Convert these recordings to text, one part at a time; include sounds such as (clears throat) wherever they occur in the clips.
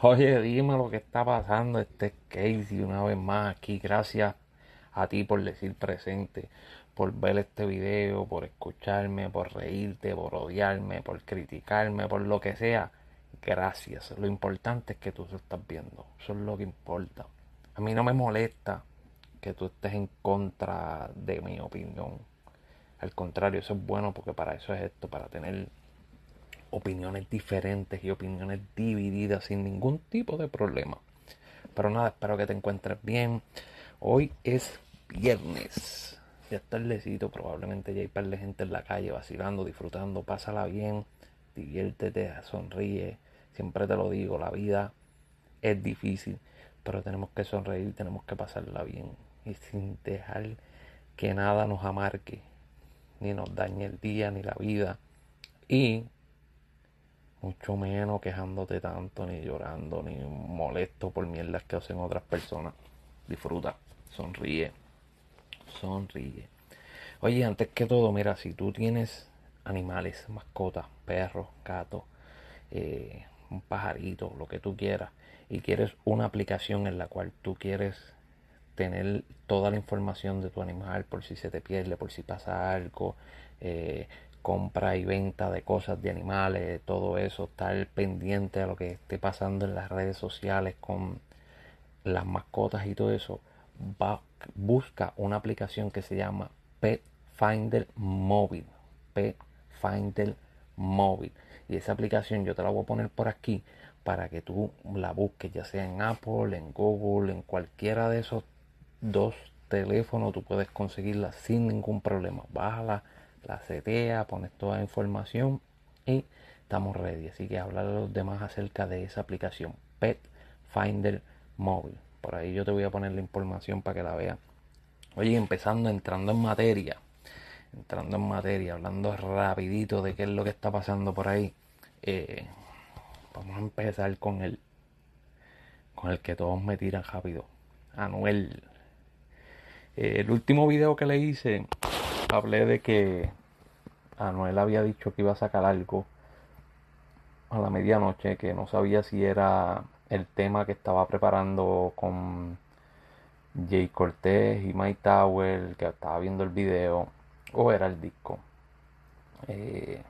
Oye, dime lo que está pasando. Este es Casey una vez más aquí. Gracias a ti por decir presente, por ver este video, por escucharme, por reírte, por odiarme, por criticarme, por lo que sea. Gracias. Lo importante es que tú te estás viendo. Eso es lo que importa. A mí no me molesta que tú estés en contra de mi opinión. Al contrario, eso es bueno porque para eso es esto, para tener opiniones diferentes y opiniones divididas sin ningún tipo de problema. Pero nada, espero que te encuentres bien. Hoy es viernes. Ya está tardecito, probablemente ya hay par de gente en la calle vacilando, disfrutando, pásala bien, diviértete, sonríe. Siempre te lo digo, la vida es difícil, pero tenemos que sonreír, tenemos que pasarla bien y sin dejar que nada nos amarque, ni nos dañe el día, ni la vida. Y mucho menos quejándote tanto, ni llorando, ni molesto por mierdas que hacen otras personas. Disfruta, sonríe, sonríe. Oye, antes que todo, mira, si tú tienes animales, mascotas, perros, gatos, eh, un pajarito, lo que tú quieras, y quieres una aplicación en la cual tú quieres tener toda la información de tu animal por si se te pierde, por si pasa algo, eh, compra y venta de cosas de animales, todo eso, estar pendiente a lo que esté pasando en las redes sociales con las mascotas y todo eso, busca una aplicación que se llama Pet Finder Móvil. Pet Finder Móvil. Y esa aplicación yo te la voy a poner por aquí para que tú la busques, ya sea en Apple, en Google, en cualquiera de esos dos teléfonos, tú puedes conseguirla sin ningún problema. Bájala la setea, pones toda la información y estamos ready. Así que hablar a los demás acerca de esa aplicación Pet Finder Móvil. Por ahí yo te voy a poner la información para que la veas. Oye, empezando, entrando en materia. Entrando en materia, hablando rapidito de qué es lo que está pasando por ahí. Eh, vamos a empezar con el con el que todos me tiran rápido. Anuel. Eh, el último video que le hice hablé de que Anuel había dicho que iba a sacar algo a la medianoche, que no sabía si era el tema que estaba preparando con Jay Cortez y Mike Tower, que estaba viendo el video, o era el disco. Eh,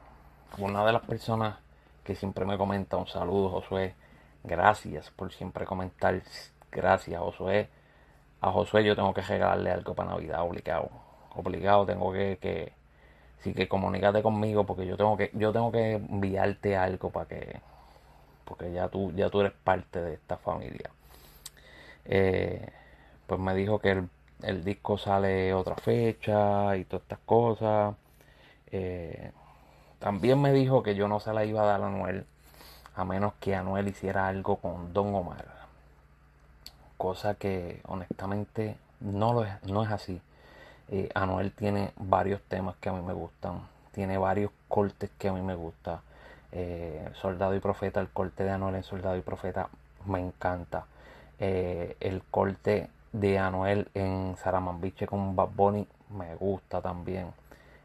una de las personas que siempre me comenta un saludo, Josué, gracias por siempre comentar, gracias Josué. A Josué yo tengo que regalarle algo para Navidad obligado obligado, tengo que, que sí que comunícate conmigo porque yo tengo que yo tengo que enviarte algo para que porque ya tú ya tú eres parte de esta familia. Eh, pues me dijo que el, disco sale otra fecha y todas estas cosas. Eh, también me dijo que yo no se la iba a dar a Anuel a menos que Anuel hiciera algo con Don Omar. Cosa que honestamente no, lo es, no es así. Eh, Anuel tiene varios temas que a mí me gustan, tiene varios cortes que a mí me gustan. Eh, Soldado y Profeta, el corte de Anuel en Soldado y Profeta me encanta. Eh, el corte de Anuel en Saramambiche con Bad Bunny me gusta también.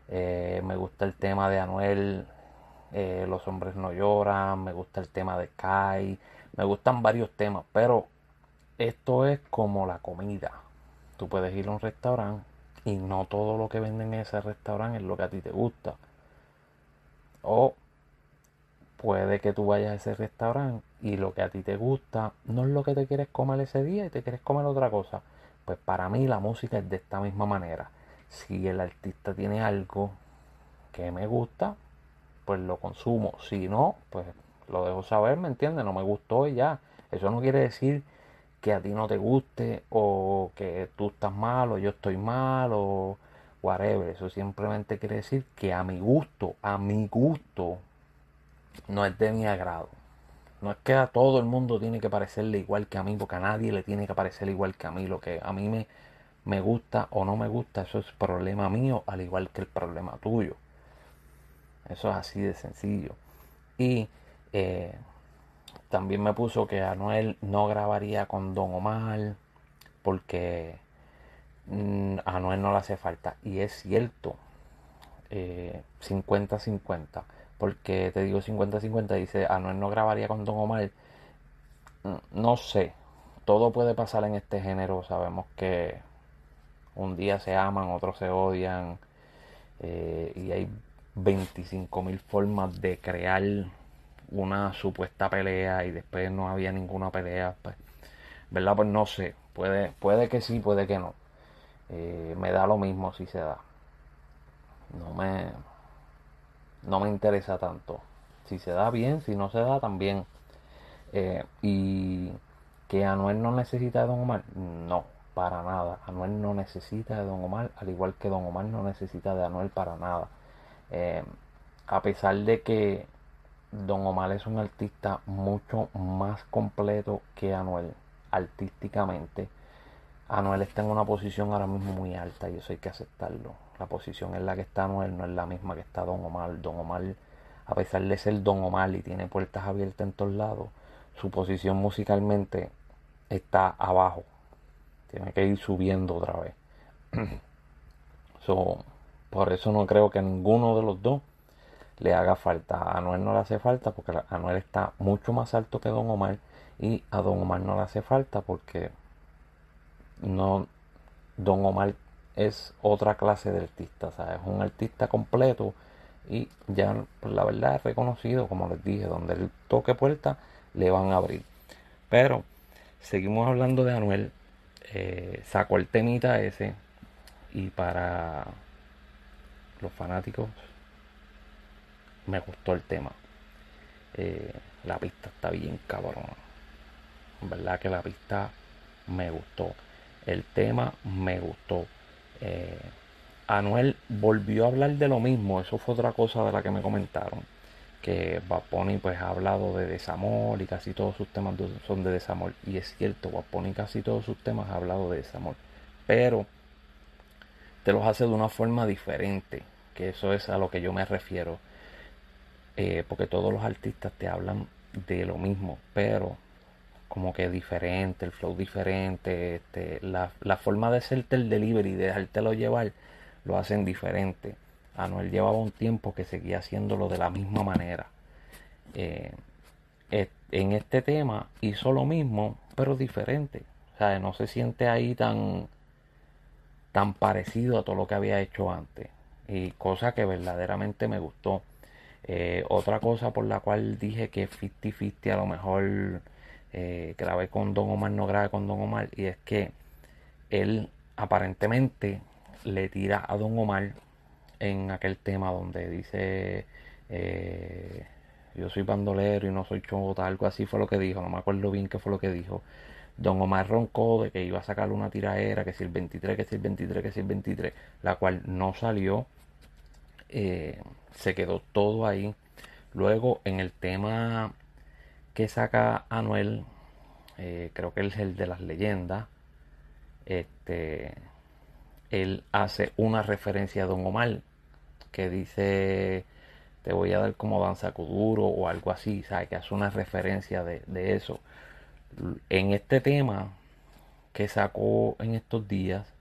me gusta el tema de Anuel, Los hombres no lloran, me gusta el tema de Kai, me gustan varios temas, pero esto es como la comida. Tú puedes ir a un restaurante y no todo lo que venden en ese restaurante es lo que a ti te gusta. O puede que tú vayas a ese restaurante y lo que a ti te gusta no es lo que te quieres comer ese día y te quieres comer otra cosa. Pues para mí la música es de esta misma manera. Si el artista tiene algo que me gusta, pues lo consumo. Si no, pues lo dejo saber, ¿me entiendes? No me gustó y ya. Eso no quiere decir que a ti no te guste o que tú estás mal o yo estoy mal o whatever. Eso simplemente quiere decir que a mi gusto, a mi gusto, no es de mi agrado. No es que a todo el mundo tiene que parecerle igual que a mí, porque a nadie le tiene que parecer igual que a mí. Lo que a mí me, me gusta o no me gusta, eso es problema mío, al igual que el problema tuyo. Eso es así de sencillo. Y eh, también me puso que Anuel no grabaría con Don Omar porque mm, Anuel no le hace falta. Y es cierto, 50-50. Eh, porque te digo 50-50, dice Anuel no grabaría con Don Omar. mm, no sé, todo puede pasar en este género, sabemos que un día se aman, otros se odian eh, y hay 25.000 formas de crear una supuesta pelea y después no había ninguna pelea, pues, ¿verdad? Pues no sé, puede, puede que sí, puede que no. Eh, me da lo mismo si se da. No me, no me interesa tanto. Si se da bien, si no se da también. Eh, y que Anuel no necesita de Don Omar, no, para nada. Anuel no necesita de Don Omar, al igual que Don Omar no necesita de Anuel para nada. Eh, a pesar de que Don Omar es un artista mucho más completo que Anuel artísticamente, Anuel está en una posición ahora mismo muy alta y eso hay que aceptarlo. La posición en la que está Anuel no es la misma que está Don Omar. Don Omar, a pesar de ser Don Omar y tiene puertas abiertas en todos lados, su posición musicalmente está abajo. Tiene que ir subiendo otra vez. (clears throat) por eso no creo que ninguno de los dos le haga falta. A Anuel no le hace falta porque Anuel está mucho más alto que Don Omar y a Don Omar no le hace falta porque no Don Omar es otra clase de artista, es un artista completo y ya pues, la verdad es reconocido, como les dije, donde el toque puerta le van a abrir. Pero seguimos hablando de Anuel, eh, sacó el temita ese y para los fanáticos me gustó el tema. Eh, la pista está bien cabrón. verdad que la pista me gustó. El tema me gustó. Eh, Anuel volvió a hablar de lo mismo. Eso fue otra cosa de la que me comentaron. Que Bad pues ha hablado de desamor y casi todos sus temas son de desamor. Y es cierto, Bad casi todos sus temas ha hablado de desamor. Pero te los hace de una forma diferente. Que eso es a lo que yo me refiero. Eh, porque todos los artistas te hablan de lo mismo. Pero como que diferente, el flow diferente, este, la, forma de hacerte el delivery, de dejártelo llevar, lo hacen diferente. Anuel llevaba un tiempo que seguía haciéndolo de la misma manera. Eh, en este tema hizo lo mismo, pero diferente. O sea, no se siente ahí tan, tan parecido a todo lo que había hecho antes. Y cosa que verdaderamente me gustó. Eh, otra cosa por la cual dije que 50-50 a lo mejor eh, grabé con Don Omar, no grabé con Don Omar, y es que él aparentemente le tira a Don Omar en aquel tema donde dice eh, yo soy bandolero y no soy chota, algo así fue lo que dijo, no me acuerdo bien qué fue lo que dijo. Don Omar roncó de que iba a sacar una tiraera, que si el 23, que si el 23, que si el 23, la cual no salió, eh, se quedó todo ahí. Luego en el tema que saca Anuel, eh, creo que es el de las leyendas, este, él hace una referencia a Don Omar que dice te voy a dar como danza kuduro o algo así, ¿sabes? Que hace una referencia de, eso. En este tema que sacó en estos días,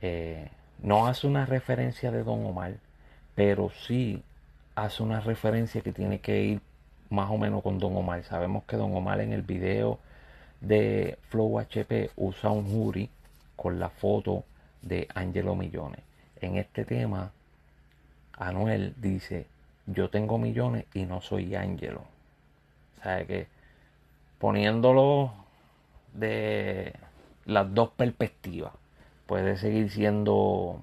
eh, no hace una referencia de Don Omar, pero sí hace una referencia que tiene que ir más o menos con Don Omar. Sabemos que Don Omar en el video de Flow HP usa un jury con la foto de Angelo Millones. En este tema, Anuel dice, yo tengo millones y no soy Angelo. ¿Sabe que Poniéndolo de las dos perspectivas. Puede seguir siendo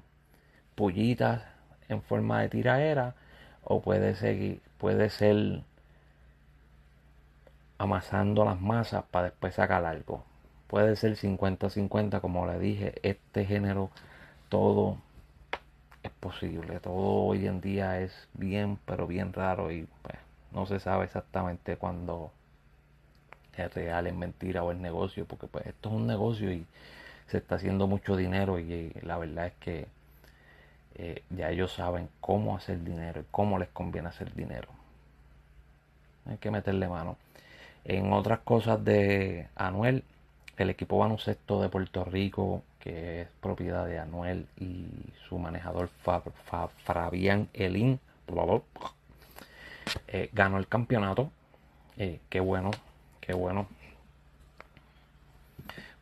pullitas en forma de tiraera o puede seguir, puede ser amasando las masas para después sacar algo. Puede ser 50-50, como le dije, este género todo es posible. Todo hoy en día es bien, pero bien raro y pues, no se sabe exactamente cuándo es real, es mentira o es negocio, porque pues esto es un negocio y se está haciendo mucho dinero y, la verdad es que eh, ya ellos saben cómo hacer dinero y cómo les conviene hacer dinero. Hay que meterle mano. En otras cosas de Anuel, el equipo baloncesto de Puerto Rico, que es propiedad de Anuel y su manejador Fabián Elín, eh, ganó el campeonato. Eh, qué bueno, qué bueno.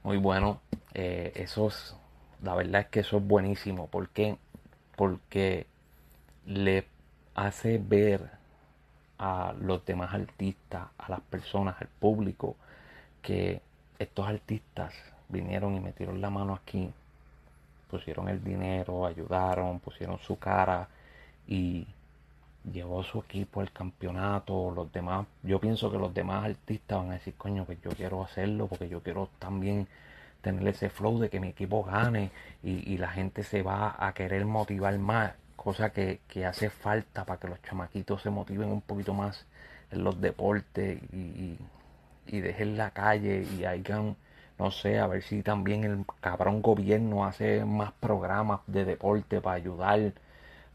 muy bueno. Eh, eso es, la verdad es que eso es buenísimo. ¿Por qué? Porque le hace ver a los demás artistas, a las personas, al público, que estos artistas vinieron y metieron la mano aquí, pusieron el dinero, ayudaron, pusieron su cara y llevó su equipo al campeonato, los demás, yo pienso que los demás artistas van a decir, coño, que yo quiero hacerlo porque yo quiero también tener ese flow de que mi equipo gane y, la gente se va a querer motivar más, cosa que, hace falta para que los chamaquitos se motiven un poquito más en los deportes y, y, dejen la calle y hagan, no sé, a ver si también el cabrón gobierno hace más programas de deporte para ayudar,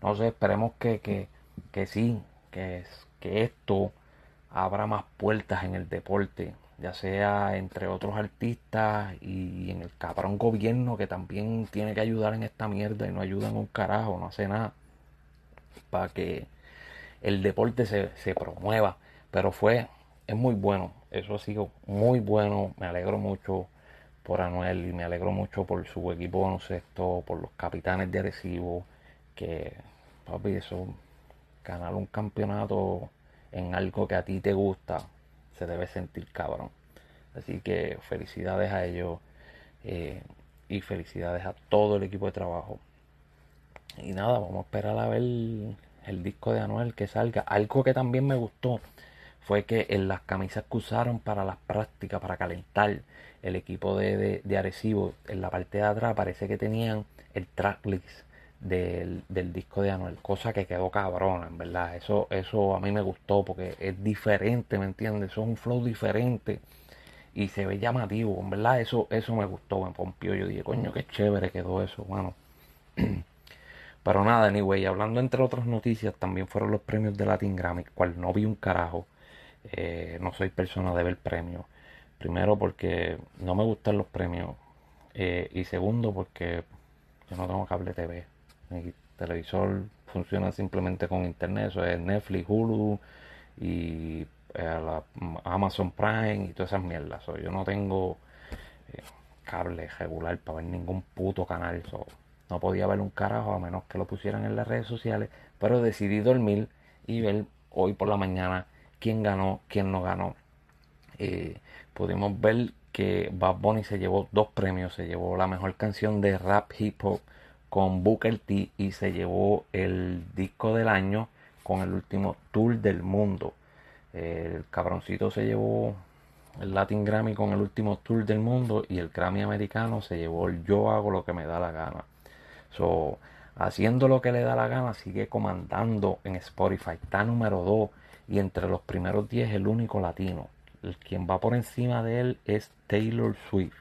no sé, esperemos que, que que sí, que, que esto abra más puertas en el deporte, ya sea entre otros artistas y en el cabrón gobierno que también tiene que ayudar en esta mierda y no ayuda en un carajo, no hace nada para que el deporte se, se promueva. Pero fue, es muy bueno, eso ha sido muy bueno, me alegro mucho por Anuel y me alegro mucho por su equipo esto por los capitanes de Arecibo, que papi, eso ganar un campeonato en algo que a ti te gusta, se debe sentir cabrón. Así que felicidades a ellos eh, y felicidades a todo el equipo de trabajo. Y nada, vamos a esperar a ver el, disco de Anuel que salga. Algo que también me gustó fue que en las camisas que usaron para las prácticas, para calentar el equipo de, de, de en la parte de atrás parece que tenían el tracklist del, disco de Anuel, cosa que quedó cabrona, en verdad. Eso, eso a mí me gustó porque es diferente, ¿me entiendes? Es un flow diferente y se ve llamativo, en verdad. Eso, eso me gustó, me pompió. Yo dije, coño, qué chévere quedó eso, bueno. (clears throat) Pero nada, anyway, hablando entre otras noticias, también fueron los premios de Latin Grammy, cual no vi un carajo. Eh, no soy persona de ver premios. Primero porque no me gustan los premios. Eh, y segundo porque yo no tengo cable TV. Mi televisor funciona simplemente con internet, eso es Netflix, Hulu y eh, Amazon Prime y todas esas mierdas. yo no tengo eh, cable regular para ver ningún puto canal. no podía ver un carajo a menos que lo pusieran en las redes sociales. Pero decidí dormir y ver hoy por la mañana quién ganó, quién no ganó. Eh, pudimos ver que Bad Bunny se llevó dos premios. Se llevó la mejor canción de rap hip hop con Booker T y se llevó el disco del año con el último tour del mundo. El cabroncito se llevó el Latin Grammy con el último tour del mundo y el Grammy americano se llevó el Yo hago lo que me da la gana. So, haciendo lo que le da la gana sigue comandando en Spotify. Está número 2 y entre los primeros 10 el único latino. El quien va por encima de él es Taylor Swift.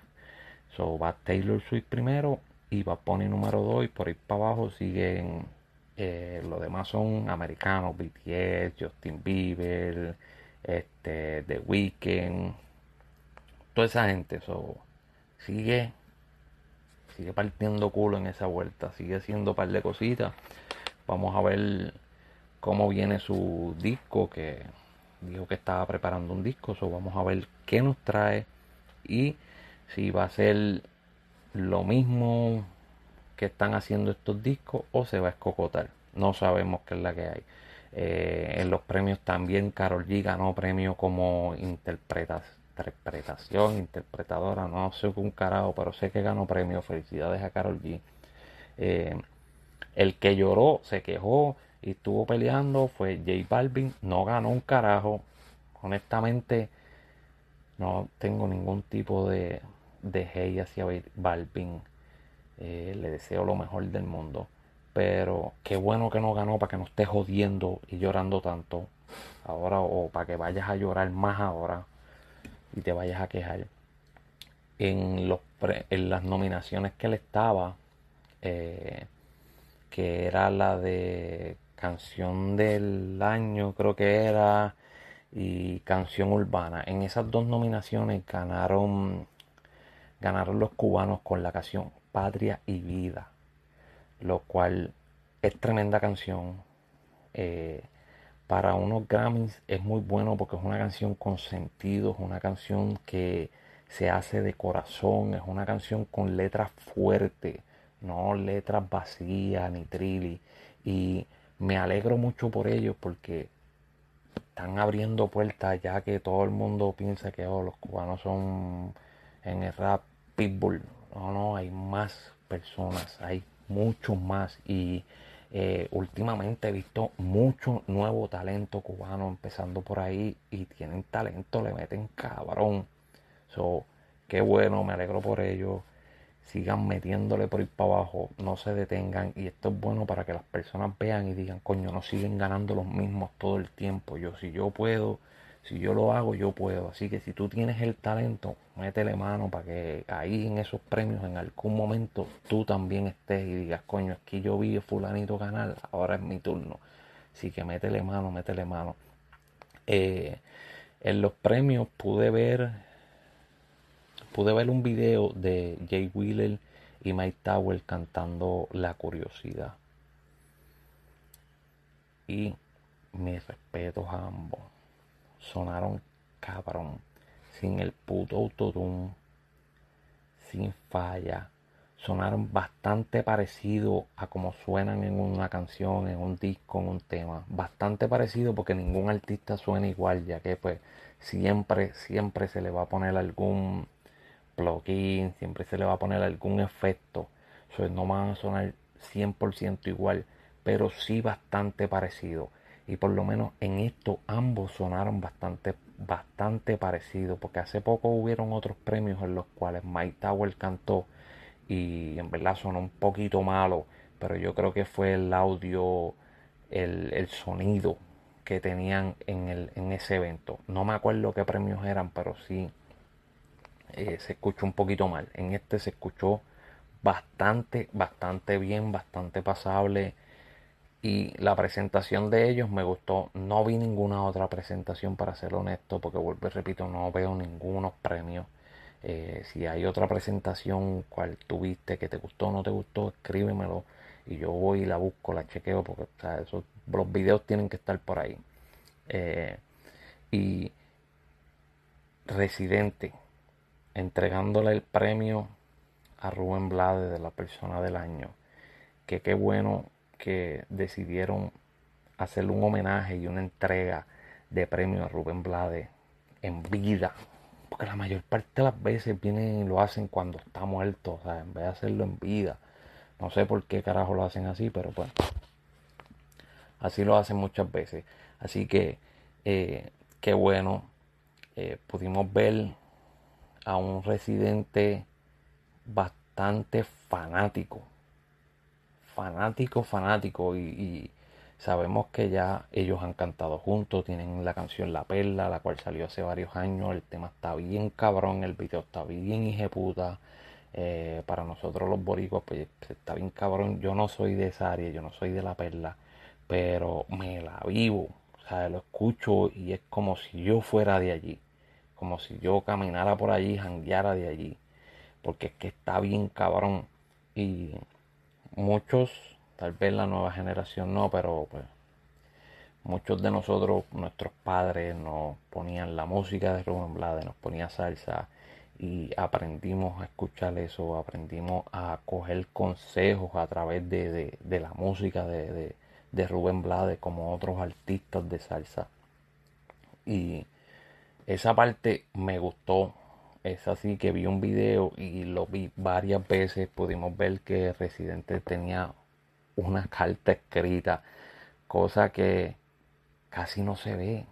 So, va Taylor Swift primero y va Pony número 2 y por ahí para abajo siguen eh, los demás son americanos BTS Justin Bieber este The Weeknd toda esa gente eso sigue sigue partiendo culo en esa vuelta sigue haciendo un par de cositas. Vamos a ver cómo viene su disco que dijo que estaba preparando un disco so vamos a ver qué nos trae y si va a ser lo mismo que están haciendo estos discos o se va a escocotar. No sabemos qué es la que hay. Eh, en los premios también Carol G ganó premio como interpretación, interpretadora, no sé un carajo, pero sé que ganó premio. Felicidades a Carol G. Eh, el que lloró, se quejó y estuvo peleando fue J Balvin, no ganó un carajo. Honestamente, no tengo ningún tipo de, de hate hacia Balvin. Eh, le deseo lo mejor del mundo. Pero qué bueno que no ganó para que no estés jodiendo y llorando tanto ahora o para que vayas a llorar más ahora y te vayas a quejar. En, los en las nominaciones que él estaba, eh, que era la de canción del año, creo que era, y canción urbana. En esas dos nominaciones ganaron ganaron los cubanos con la canción Patria y Vida, lo cual es tremenda canción. Eh, para unos Grammys es muy bueno porque es una canción con sentido, es una canción que se hace de corazón, es una canción con letras fuertes, no letras vacías ni trilly. Y me alegro mucho por ellos porque están abriendo puertas ya que todo el mundo piensa que oh, los cubanos son en el rap pitbull. No, no, hay más personas, hay muchos más y eh, últimamente he visto mucho nuevo talento cubano empezando por ahí y tienen talento, le meten cabrón. So, qué bueno, me alegro por ello. Sigan metiéndole por ir para abajo, no se detengan. Y esto es bueno para que las personas vean y digan, coño, no siguen ganando los mismos todo el tiempo. Yo, si yo puedo, si yo lo hago, yo puedo. Así que si tú tienes el talento, métele mano para que ahí en esos premios, en algún momento, tú también estés y digas, coño, es que yo vi a fulanito ganar, ahora es mi turno. Así que métele mano, métele mano. Eh, en los premios pude ver pude ver un video de Jay Wheeler y Mike Tower cantando La Curiosidad. Y mis respetos a ambos. Sonaron cabrón. Sin el puto autotune. Sin falla. Sonaron bastante parecido a como suenan en una canción, en un disco, en un tema. Bastante parecido porque ningún artista suena igual, ya que pues siempre, siempre se le va a poner algún plugin, siempre se le va a poner algún efecto. no van a sonar 100% igual, pero sí bastante parecido. Y por lo menos en esto ambos sonaron bastante, bastante parecido. Porque hace poco hubieron otros premios en los cuales Mike Tower cantó y en verdad sonó un poquito malo. Pero yo creo que fue el audio, el, el sonido que tenían en, el, en ese evento. No me acuerdo qué premios eran, pero sí eh, se escuchó un poquito mal. En este se escuchó bastante, bastante bien, bastante pasable. Y la presentación de ellos me gustó. No vi ninguna otra presentación para ser honesto, porque vuelvo y repito, no veo ningunos premios. Eh, si hay otra presentación cual tuviste que te gustó o no te gustó, escríbemelo y yo voy y la busco, la chequeo, porque o los videos tienen que estar por ahí. Eh, y Residente, entregándole el premio a Rubén Blades de la persona del año. Que qué bueno que decidieron hacerle un homenaje y una entrega de premio a Rubén Blades en vida. Porque la mayor parte de las veces vienen y lo hacen cuando está muerto, o sea, en vez de hacerlo en vida. No sé por qué carajo lo hacen así, pero bueno. Así lo hacen muchas veces. Así que, eh, qué bueno. Eh, pudimos ver a un residente bastante fanático. Fanático, fanático. Y, sabemos que ya ellos han cantado juntos. Tienen la canción La Perla, la cual salió hace varios años. El tema está bien cabrón, el video está bien hijeputa. Eh, para nosotros los boricuas, pues está bien cabrón. Yo no soy de esa área, yo no soy de La Perla. Pero me la vivo. O sea, lo escucho y es como si yo fuera de allí como si yo caminara por allí, jangueara de allí, porque es que está bien cabrón. Y muchos, tal vez la nueva generación no, pero pues muchos de nosotros, nuestros padres, nos ponían la música de Rubén Blades, nos ponía salsa y aprendimos a escuchar eso, aprendimos a coger consejos a través de, la música de, de, de Rubén Blades como otros artistas de salsa. Y esa parte me gustó. Es así que vi un video y lo vi varias veces. Pudimos ver que Residente tenía una carta escrita, cosa que casi no se ve.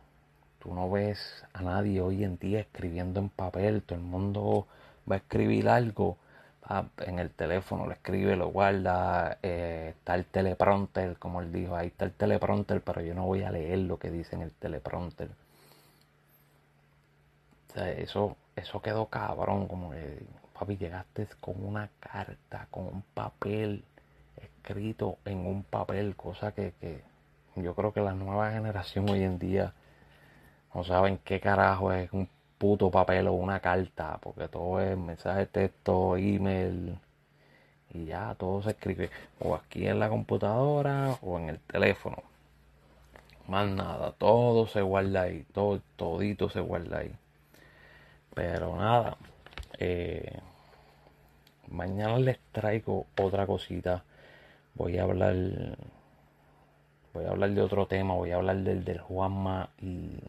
Tú no ves a nadie hoy en día escribiendo en papel. Todo el mundo va a escribir algo en el teléfono, lo escribe, lo guarda. Eh, está el teleprompter, como él dijo, ahí está el teleprompter, pero yo no voy a leer lo que dice en el teleprompter eso, eso quedó cabrón, como que, papi, llegaste con una carta, con un papel escrito en un papel, cosa que, que yo creo que la nueva generación hoy en día no saben qué carajo es un puto papel o una carta, porque todo es mensaje texto, email, y ya todo se escribe o aquí en la computadora o en el teléfono. Más nada, todo se guarda ahí, todo, todito se guarda ahí. Pero nada, Eh, mañana les traigo otra cosita. Voy a hablar. Voy a hablar de otro tema. Voy a hablar del del Juanma y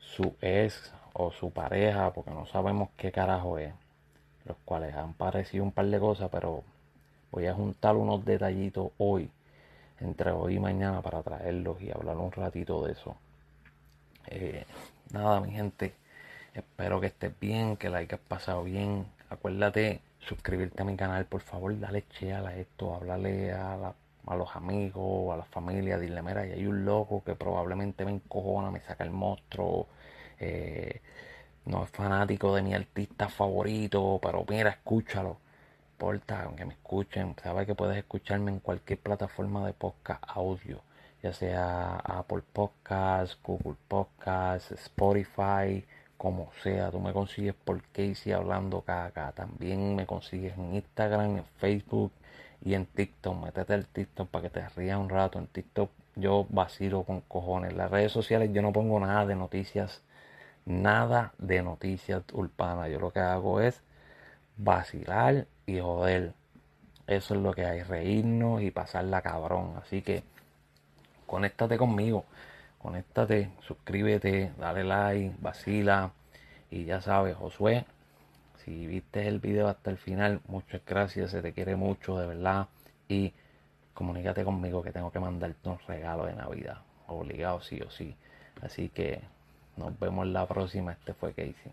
su ex o su pareja, porque no sabemos qué carajo es. Los cuales han parecido un par de cosas, pero voy a juntar unos detallitos hoy, entre hoy y mañana, para traerlos y hablar un ratito de eso. Eh, nada, mi gente, espero que estés bien, que la hayas pasado bien. Acuérdate suscribirte a mi canal, por favor, dale che a esto, hablarle a, los amigos, a la familia, dile, mira, y hay un loco que probablemente me encojona, me saca el monstruo, eh, no es fanático de mi artista favorito, pero mira, escúchalo. Importa, aunque me escuchen, sabes que puedes escucharme en cualquier plataforma de podcast audio, ya sea Apple Podcasts, Google Podcasts, Spotify, como sea. Tú me consigues por Casey hablando caca. También me consigues en Instagram, en Facebook y en TikTok. Métete al TikTok para que te rías un rato. En TikTok yo vacilo con cojones. Las redes sociales yo no pongo nada de noticias nada de noticias urbanas. Yo lo que hago es vacilar y joder. Eso es lo que hay, reírnos y pasarla cabrón. Así que conéctate conmigo, conéctate, suscríbete, dale like, vacila. Y ya sabes, Josué, si viste el video hasta el final, muchas gracias, se te quiere mucho, de verdad. Y comunícate conmigo que tengo que mandarte un regalo de Navidad. Obligado, sí o sí. Así que nos vemos la próxima. Este fue Casey.